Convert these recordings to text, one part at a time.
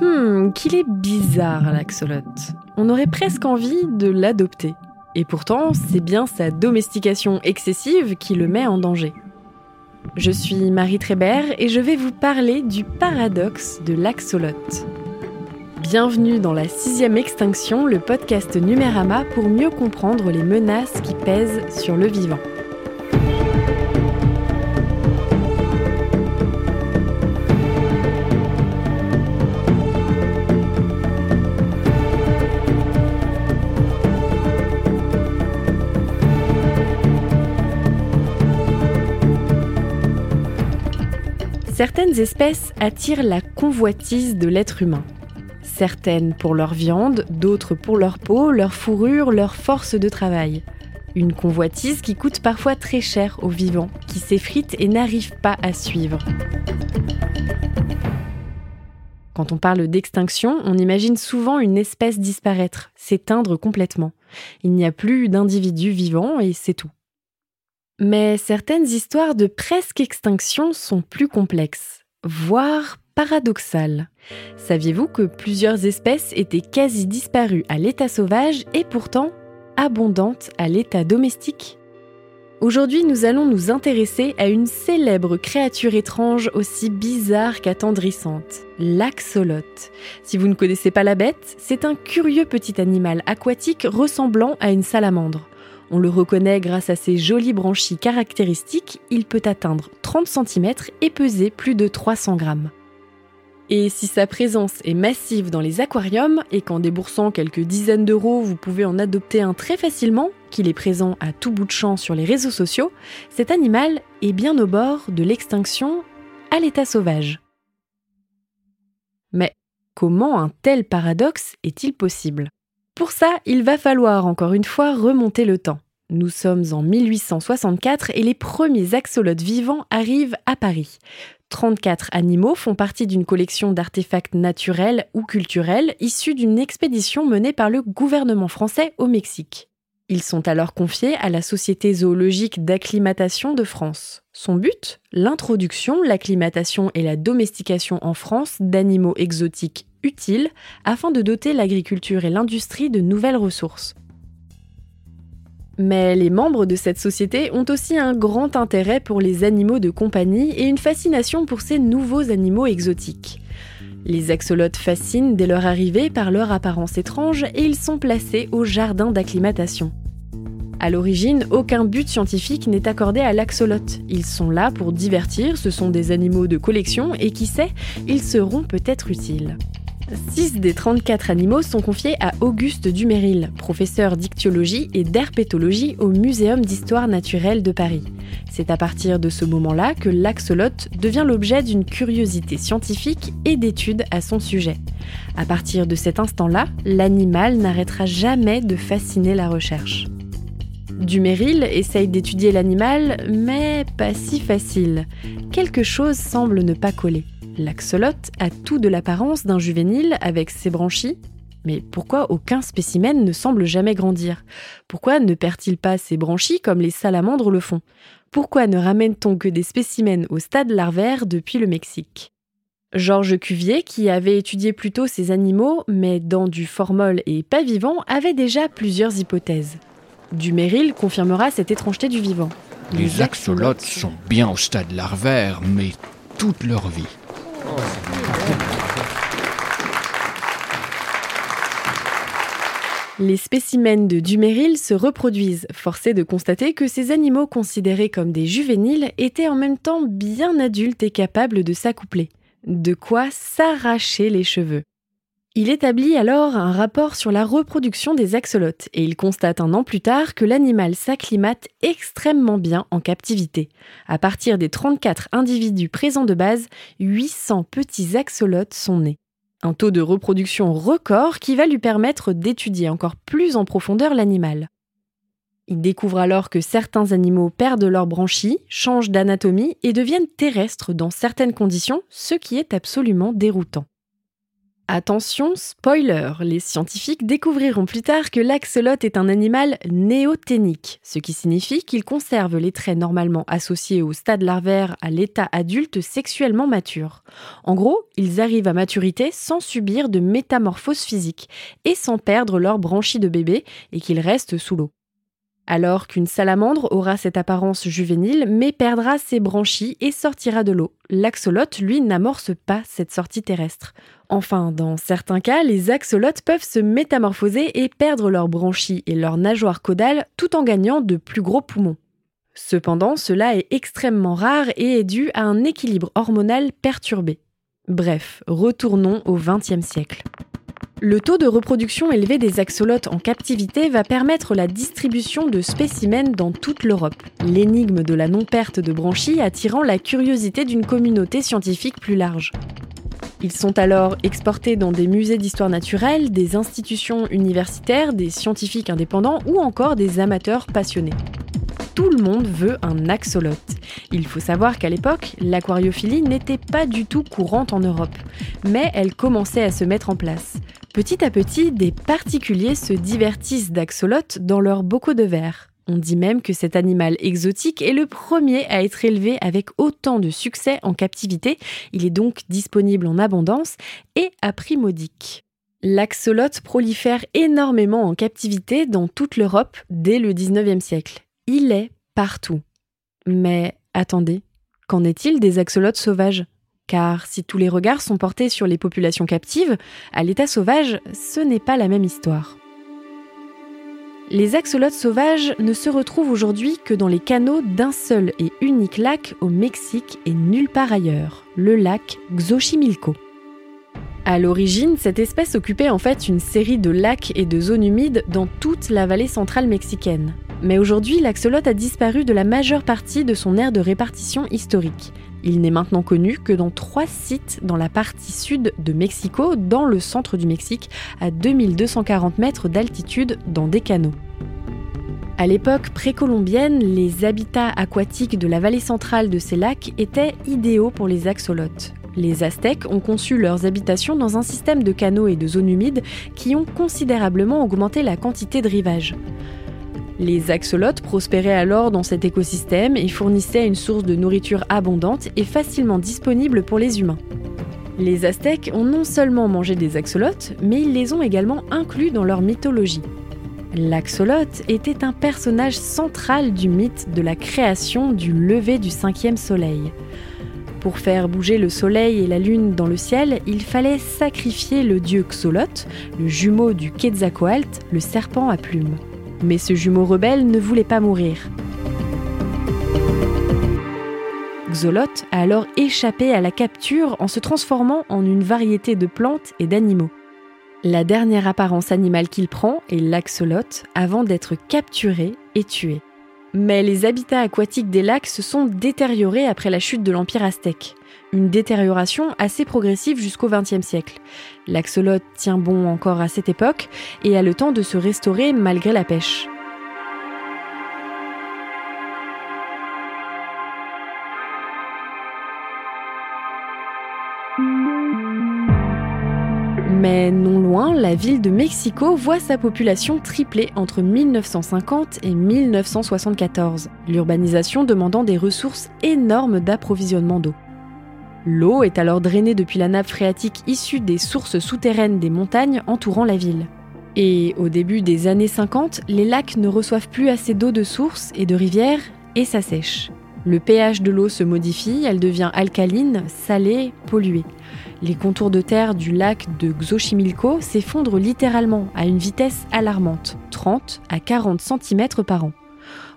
Hmm, qu'il est bizarre l'axolote. On aurait presque envie de l'adopter. Et pourtant, c'est bien sa domestication excessive qui le met en danger. Je suis Marie Trébert et je vais vous parler du paradoxe de l'axolote. Bienvenue dans la sixième extinction, le podcast Numérama pour mieux comprendre les menaces qui pèsent sur le vivant. Certaines espèces attirent la convoitise de l'être humain. Certaines pour leur viande, d'autres pour leur peau, leur fourrure, leur force de travail. Une convoitise qui coûte parfois très cher aux vivants, qui s'effritent et n'arrivent pas à suivre. Quand on parle d'extinction, on imagine souvent une espèce disparaître, s'éteindre complètement. Il n'y a plus d'individus vivants et c'est tout. Mais certaines histoires de presque extinction sont plus complexes, voire paradoxales. Saviez-vous que plusieurs espèces étaient quasi disparues à l'état sauvage et pourtant abondantes à l'état domestique? Aujourd'hui, nous allons nous intéresser à une célèbre créature étrange aussi bizarre qu'attendrissante, l'axolote. Si vous ne connaissez pas la bête, c'est un curieux petit animal aquatique ressemblant à une salamandre. On le reconnaît grâce à ses jolies branchies caractéristiques, il peut atteindre 30 cm et peser plus de 300 grammes. Et si sa présence est massive dans les aquariums et qu'en déboursant quelques dizaines d'euros, vous pouvez en adopter un très facilement, qu'il est présent à tout bout de champ sur les réseaux sociaux, cet animal est bien au bord de l'extinction à l'état sauvage. Mais comment un tel paradoxe est-il possible? Pour ça, il va falloir encore une fois remonter le temps. Nous sommes en 1864 et les premiers axolotes vivants arrivent à Paris. 34 animaux font partie d'une collection d'artefacts naturels ou culturels issus d'une expédition menée par le gouvernement français au Mexique. Ils sont alors confiés à la Société zoologique d'acclimatation de France. Son but? L'introduction, l'acclimatation et la domestication en France d'animaux exotiques utiles afin de doter l'agriculture et l'industrie de nouvelles ressources. Mais les membres de cette société ont aussi un grand intérêt pour les animaux de compagnie et une fascination pour ces nouveaux animaux exotiques. Les axolotes fascinent dès leur arrivée par leur apparence étrange et ils sont placés au jardin d'acclimatation. À l'origine, aucun but scientifique n'est accordé à l'axolote. Ils sont là pour divertir, ce sont des animaux de collection et qui sait, ils seront peut-être utiles. 6 des 34 animaux sont confiés à Auguste Duméril, professeur d'ichtyologie et d'herpétologie au Muséum d'histoire naturelle de Paris. C'est à partir de ce moment-là que l'axolote devient l'objet d'une curiosité scientifique et d'études à son sujet. À partir de cet instant-là, l'animal n'arrêtera jamais de fasciner la recherche. Duméril essaye d'étudier l'animal, mais pas si facile. Quelque chose semble ne pas coller. L'axolote a tout de l'apparence d'un juvénile avec ses branchies. Mais pourquoi aucun spécimen ne semble jamais grandir? Pourquoi ne perd-il pas ses branchies comme les salamandres le font? Pourquoi ne ramène-t-on que des spécimens au stade larvaire depuis le Mexique? Georges Cuvier, qui avait étudié plutôt ces animaux, mais dans du formol et pas vivant, avait déjà plusieurs hypothèses. Duméril confirmera cette étrangeté du vivant. Les axolotes sont bien au stade larvaire, mais toute leur vie. Les spécimens de Duméril se reproduisent, forcé de constater que ces animaux considérés comme des juvéniles étaient en même temps bien adultes et capables de s'accoupler. De quoi s'arracher les cheveux. Il établit alors un rapport sur la reproduction des axolotes et il constate un an plus tard que l'animal s'acclimate extrêmement bien en captivité. À partir des 34 individus présents de base, 800 petits axolotes sont nés. Un taux de reproduction record qui va lui permettre d'étudier encore plus en profondeur l'animal. Il découvre alors que certains animaux perdent leurs branchies, changent d'anatomie et deviennent terrestres dans certaines conditions, ce qui est absolument déroutant. Attention, spoiler, les scientifiques découvriront plus tard que l'axolote est un animal néoténique, ce qui signifie qu'il conserve les traits normalement associés au stade larvaire à l'état adulte sexuellement mature. En gros, ils arrivent à maturité sans subir de métamorphose physique et sans perdre leur branchie de bébé et qu'ils restent sous l'eau alors qu'une salamandre aura cette apparence juvénile mais perdra ses branchies et sortira de l'eau. L'axolote, lui, n'amorce pas cette sortie terrestre. Enfin, dans certains cas, les axolotes peuvent se métamorphoser et perdre leurs branchies et leurs nageoires caudales tout en gagnant de plus gros poumons. Cependant, cela est extrêmement rare et est dû à un équilibre hormonal perturbé. Bref, retournons au XXe siècle. Le taux de reproduction élevé des axolotes en captivité va permettre la distribution de spécimens dans toute l'Europe, l'énigme de la non-perte de branchies attirant la curiosité d'une communauté scientifique plus large. Ils sont alors exportés dans des musées d'histoire naturelle, des institutions universitaires, des scientifiques indépendants ou encore des amateurs passionnés. Tout le monde veut un axolote. Il faut savoir qu'à l'époque, l'aquariophilie n'était pas du tout courante en Europe, mais elle commençait à se mettre en place. Petit à petit, des particuliers se divertissent d'axolotes dans leurs bocaux de verre. On dit même que cet animal exotique est le premier à être élevé avec autant de succès en captivité. Il est donc disponible en abondance et à prix modique. L'axolote prolifère énormément en captivité dans toute l'Europe dès le 19e siècle. Il est partout. Mais attendez, qu'en est-il des axolotes sauvages? Car si tous les regards sont portés sur les populations captives, à l'état sauvage, ce n'est pas la même histoire. Les axolotes sauvages ne se retrouvent aujourd'hui que dans les canaux d'un seul et unique lac au Mexique et nulle part ailleurs, le lac Xochimilco. À l'origine, cette espèce occupait en fait une série de lacs et de zones humides dans toute la vallée centrale mexicaine. Mais aujourd'hui, l'axolote a disparu de la majeure partie de son aire de répartition historique. Il n'est maintenant connu que dans trois sites dans la partie sud de Mexico, dans le centre du Mexique, à 2240 mètres d'altitude, dans des canaux. À l'époque précolombienne, les habitats aquatiques de la vallée centrale de ces lacs étaient idéaux pour les axolotes. Les Aztèques ont conçu leurs habitations dans un système de canaux et de zones humides qui ont considérablement augmenté la quantité de rivage. Les axolotes prospéraient alors dans cet écosystème et fournissaient une source de nourriture abondante et facilement disponible pour les humains. Les Aztèques ont non seulement mangé des axolotes, mais ils les ont également inclus dans leur mythologie. L'axolote était un personnage central du mythe de la création du lever du cinquième soleil. Pour faire bouger le soleil et la lune dans le ciel, il fallait sacrifier le dieu Xolote, le jumeau du Quetzalcoatl, le serpent à plumes. Mais ce jumeau rebelle ne voulait pas mourir. Xoloth a alors échappé à la capture en se transformant en une variété de plantes et d'animaux. La dernière apparence animale qu'il prend est l'axolote avant d'être capturé et tué. Mais les habitats aquatiques des lacs se sont détériorés après la chute de l'Empire aztèque. Une détérioration assez progressive jusqu'au XXe siècle. L'axolote tient bon encore à cette époque et a le temps de se restaurer malgré la pêche. Mais non loin, la ville de Mexico voit sa population tripler entre 1950 et 1974, l'urbanisation demandant des ressources énormes d'approvisionnement d'eau. L'eau est alors drainée depuis la nappe phréatique issue des sources souterraines des montagnes entourant la ville. Et au début des années 50, les lacs ne reçoivent plus assez d'eau de source et de rivière et ça sèche. Le pH de l'eau se modifie, elle devient alcaline, salée, polluée. Les contours de terre du lac de Xochimilco s'effondrent littéralement à une vitesse alarmante, 30 à 40 cm par an.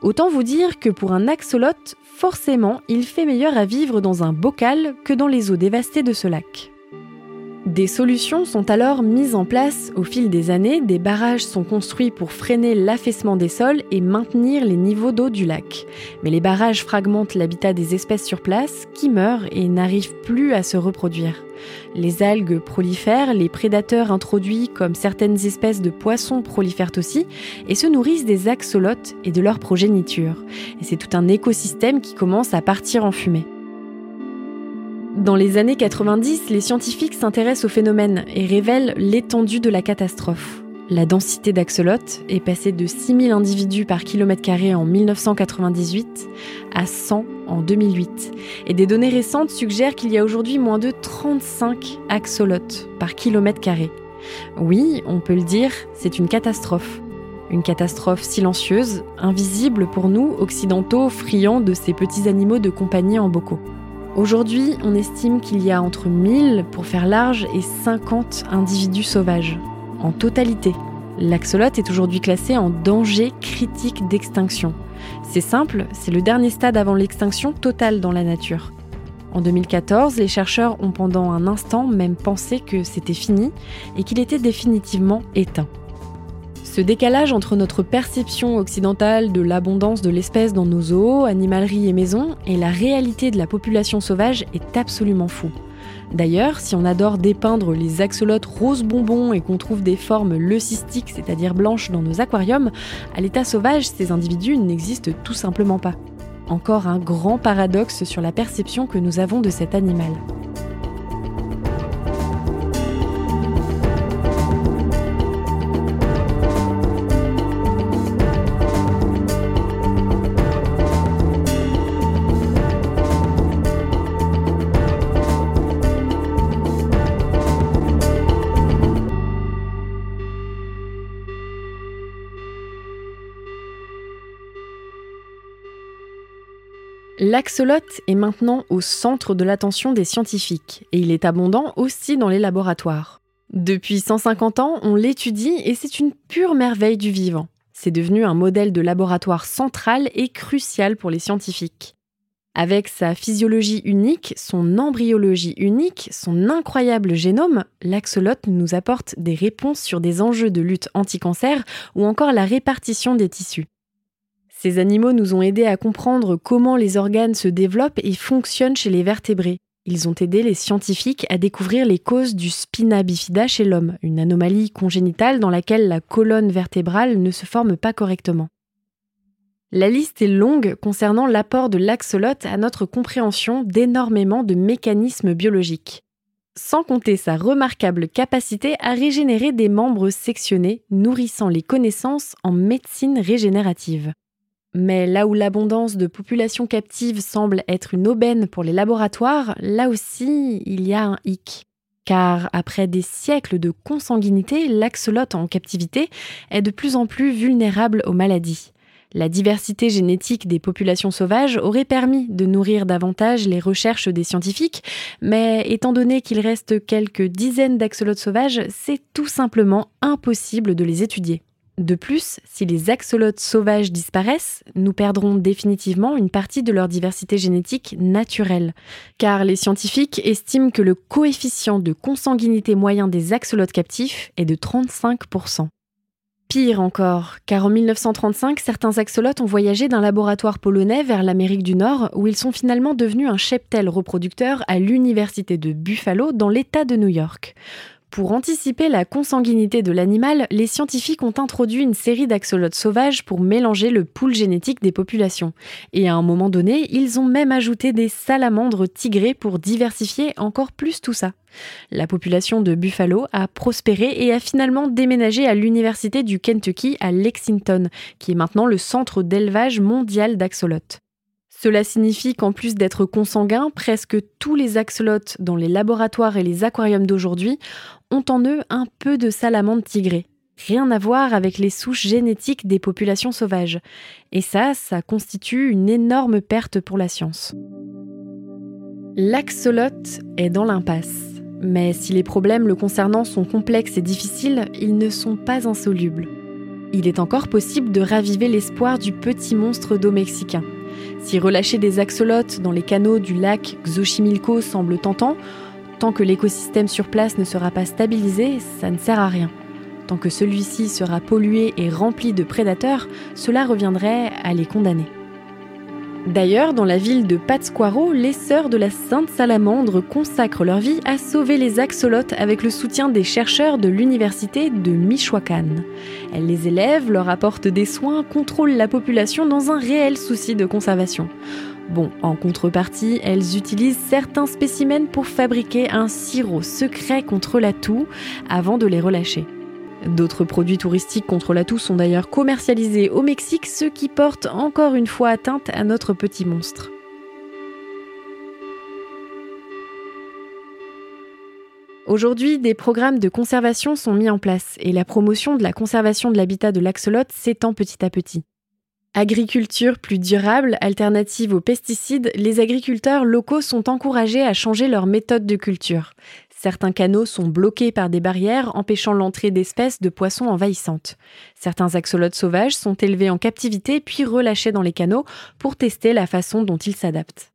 Autant vous dire que pour un axolote, forcément, il fait meilleur à vivre dans un bocal que dans les eaux dévastées de ce lac. Des solutions sont alors mises en place au fil des années, des barrages sont construits pour freiner l'affaissement des sols et maintenir les niveaux d'eau du lac. Mais les barrages fragmentent l'habitat des espèces sur place qui meurent et n'arrivent plus à se reproduire. Les algues prolifèrent, les prédateurs introduits comme certaines espèces de poissons prolifèrent aussi et se nourrissent des axolotes et de leur progéniture. Et c'est tout un écosystème qui commence à partir en fumée. Dans les années 90, les scientifiques s'intéressent au phénomène et révèlent l'étendue de la catastrophe. La densité d'axolotes est passée de 6000 individus par kilomètre carré en 1998 à 100 en 2008. Et des données récentes suggèrent qu'il y a aujourd'hui moins de 35 axolotes par kilomètre carré. Oui, on peut le dire, c'est une catastrophe. Une catastrophe silencieuse, invisible pour nous, occidentaux, friands de ces petits animaux de compagnie en bocaux. Aujourd'hui, on estime qu'il y a entre 1000, pour faire large, et 50 individus sauvages. En totalité, l'axolote est aujourd'hui classé en danger critique d'extinction. C'est simple, c'est le dernier stade avant l'extinction totale dans la nature. En 2014, les chercheurs ont pendant un instant même pensé que c'était fini et qu'il était définitivement éteint. Ce décalage entre notre perception occidentale de l'abondance de l'espèce dans nos zoos, animaleries et maisons et la réalité de la population sauvage est absolument fou. D'ailleurs, si on adore dépeindre les axolotes rose bonbons et qu'on trouve des formes leucistiques, c'est-à-dire blanches, dans nos aquariums, à l'état sauvage, ces individus n'existent tout simplement pas. Encore un grand paradoxe sur la perception que nous avons de cet animal. L'axolote est maintenant au centre de l'attention des scientifiques et il est abondant aussi dans les laboratoires. Depuis 150 ans, on l'étudie et c'est une pure merveille du vivant. C'est devenu un modèle de laboratoire central et crucial pour les scientifiques. Avec sa physiologie unique, son embryologie unique, son incroyable génome, l'axolote nous apporte des réponses sur des enjeux de lutte anti-cancer ou encore la répartition des tissus. Ces animaux nous ont aidés à comprendre comment les organes se développent et fonctionnent chez les vertébrés. Ils ont aidé les scientifiques à découvrir les causes du spina bifida chez l'homme, une anomalie congénitale dans laquelle la colonne vertébrale ne se forme pas correctement. La liste est longue concernant l'apport de l'axolote à notre compréhension d'énormément de mécanismes biologiques. Sans compter sa remarquable capacité à régénérer des membres sectionnés, nourrissant les connaissances en médecine régénérative. Mais là où l'abondance de populations captives semble être une aubaine pour les laboratoires, là aussi il y a un hic. Car après des siècles de consanguinité, l'axolote en captivité est de plus en plus vulnérable aux maladies. La diversité génétique des populations sauvages aurait permis de nourrir davantage les recherches des scientifiques, mais étant donné qu'il reste quelques dizaines d'axolotes sauvages, c'est tout simplement impossible de les étudier. De plus, si les axolotes sauvages disparaissent, nous perdrons définitivement une partie de leur diversité génétique naturelle, car les scientifiques estiment que le coefficient de consanguinité moyen des axolotes captifs est de 35%. Pire encore, car en 1935, certains axolotes ont voyagé d'un laboratoire polonais vers l'Amérique du Nord, où ils sont finalement devenus un cheptel reproducteur à l'université de Buffalo dans l'État de New York. Pour anticiper la consanguinité de l'animal, les scientifiques ont introduit une série d'axolotes sauvages pour mélanger le pool génétique des populations. Et à un moment donné, ils ont même ajouté des salamandres tigrées pour diversifier encore plus tout ça. La population de Buffalo a prospéré et a finalement déménagé à l'université du Kentucky à Lexington, qui est maintenant le centre d'élevage mondial d'axolotes. Cela signifie qu'en plus d'être consanguins, presque tous les axolotes dans les laboratoires et les aquariums d'aujourd'hui ont en eux un peu de salamandre tigrée. Rien à voir avec les souches génétiques des populations sauvages. Et ça, ça constitue une énorme perte pour la science. L'axolote est dans l'impasse. Mais si les problèmes le concernant sont complexes et difficiles, ils ne sont pas insolubles. Il est encore possible de raviver l'espoir du petit monstre d'eau mexicain. Si relâcher des axolotes dans les canaux du lac Xochimilco semble tentant, Tant que l'écosystème sur place ne sera pas stabilisé, ça ne sert à rien. Tant que celui-ci sera pollué et rempli de prédateurs, cela reviendrait à les condamner. D'ailleurs, dans la ville de Pátzcuaro, les sœurs de la Sainte Salamandre consacrent leur vie à sauver les axolotes avec le soutien des chercheurs de l'université de Michoacán. Elles les élèvent, leur apportent des soins, contrôlent la population dans un réel souci de conservation. Bon, en contrepartie, elles utilisent certains spécimens pour fabriquer un sirop secret contre la toux avant de les relâcher. D'autres produits touristiques contre la toux sont d'ailleurs commercialisés au Mexique, ce qui porte encore une fois atteinte à notre petit monstre. Aujourd'hui, des programmes de conservation sont mis en place et la promotion de la conservation de l'habitat de l'axolote s'étend petit à petit. Agriculture plus durable, alternative aux pesticides, les agriculteurs locaux sont encouragés à changer leur méthode de culture. Certains canaux sont bloqués par des barrières empêchant l'entrée d'espèces de poissons envahissantes. Certains axolotes sauvages sont élevés en captivité puis relâchés dans les canaux pour tester la façon dont ils s'adaptent.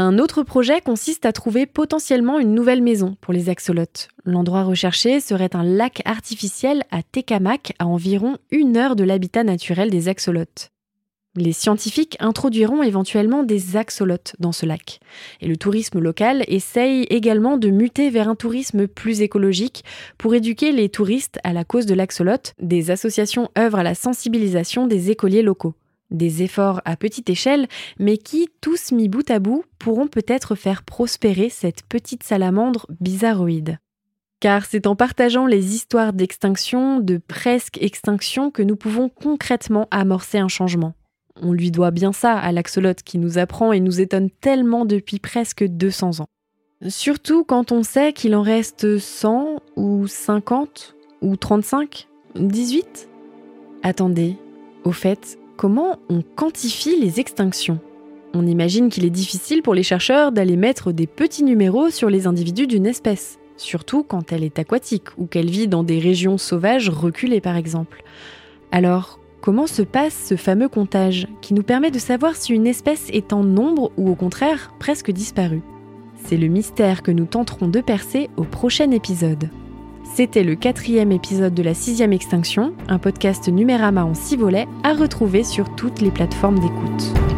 Un autre projet consiste à trouver potentiellement une nouvelle maison pour les axolotes. L'endroit recherché serait un lac artificiel à Tecamac, à environ une heure de l'habitat naturel des axolotes. Les scientifiques introduiront éventuellement des axolotes dans ce lac. Et le tourisme local essaye également de muter vers un tourisme plus écologique pour éduquer les touristes à la cause de l'axolote. Des associations œuvrent à la sensibilisation des écoliers locaux. Des efforts à petite échelle, mais qui, tous mis bout à bout, pourront peut-être faire prospérer cette petite salamandre bizarroïde. Car c'est en partageant les histoires d'extinction, de presque extinction, que nous pouvons concrètement amorcer un changement. On lui doit bien ça à l'axolote qui nous apprend et nous étonne tellement depuis presque 200 ans. Surtout quand on sait qu'il en reste 100 ou 50 ou 35, 18 Attendez, au fait, comment on quantifie les extinctions On imagine qu'il est difficile pour les chercheurs d'aller mettre des petits numéros sur les individus d'une espèce, surtout quand elle est aquatique ou qu'elle vit dans des régions sauvages reculées par exemple. Alors, Comment se passe ce fameux comptage qui nous permet de savoir si une espèce est en nombre ou au contraire presque disparue? C'est le mystère que nous tenterons de percer au prochain épisode. C'était le quatrième épisode de la sixième extinction, un podcast Numérama en six volets à retrouver sur toutes les plateformes d'écoute.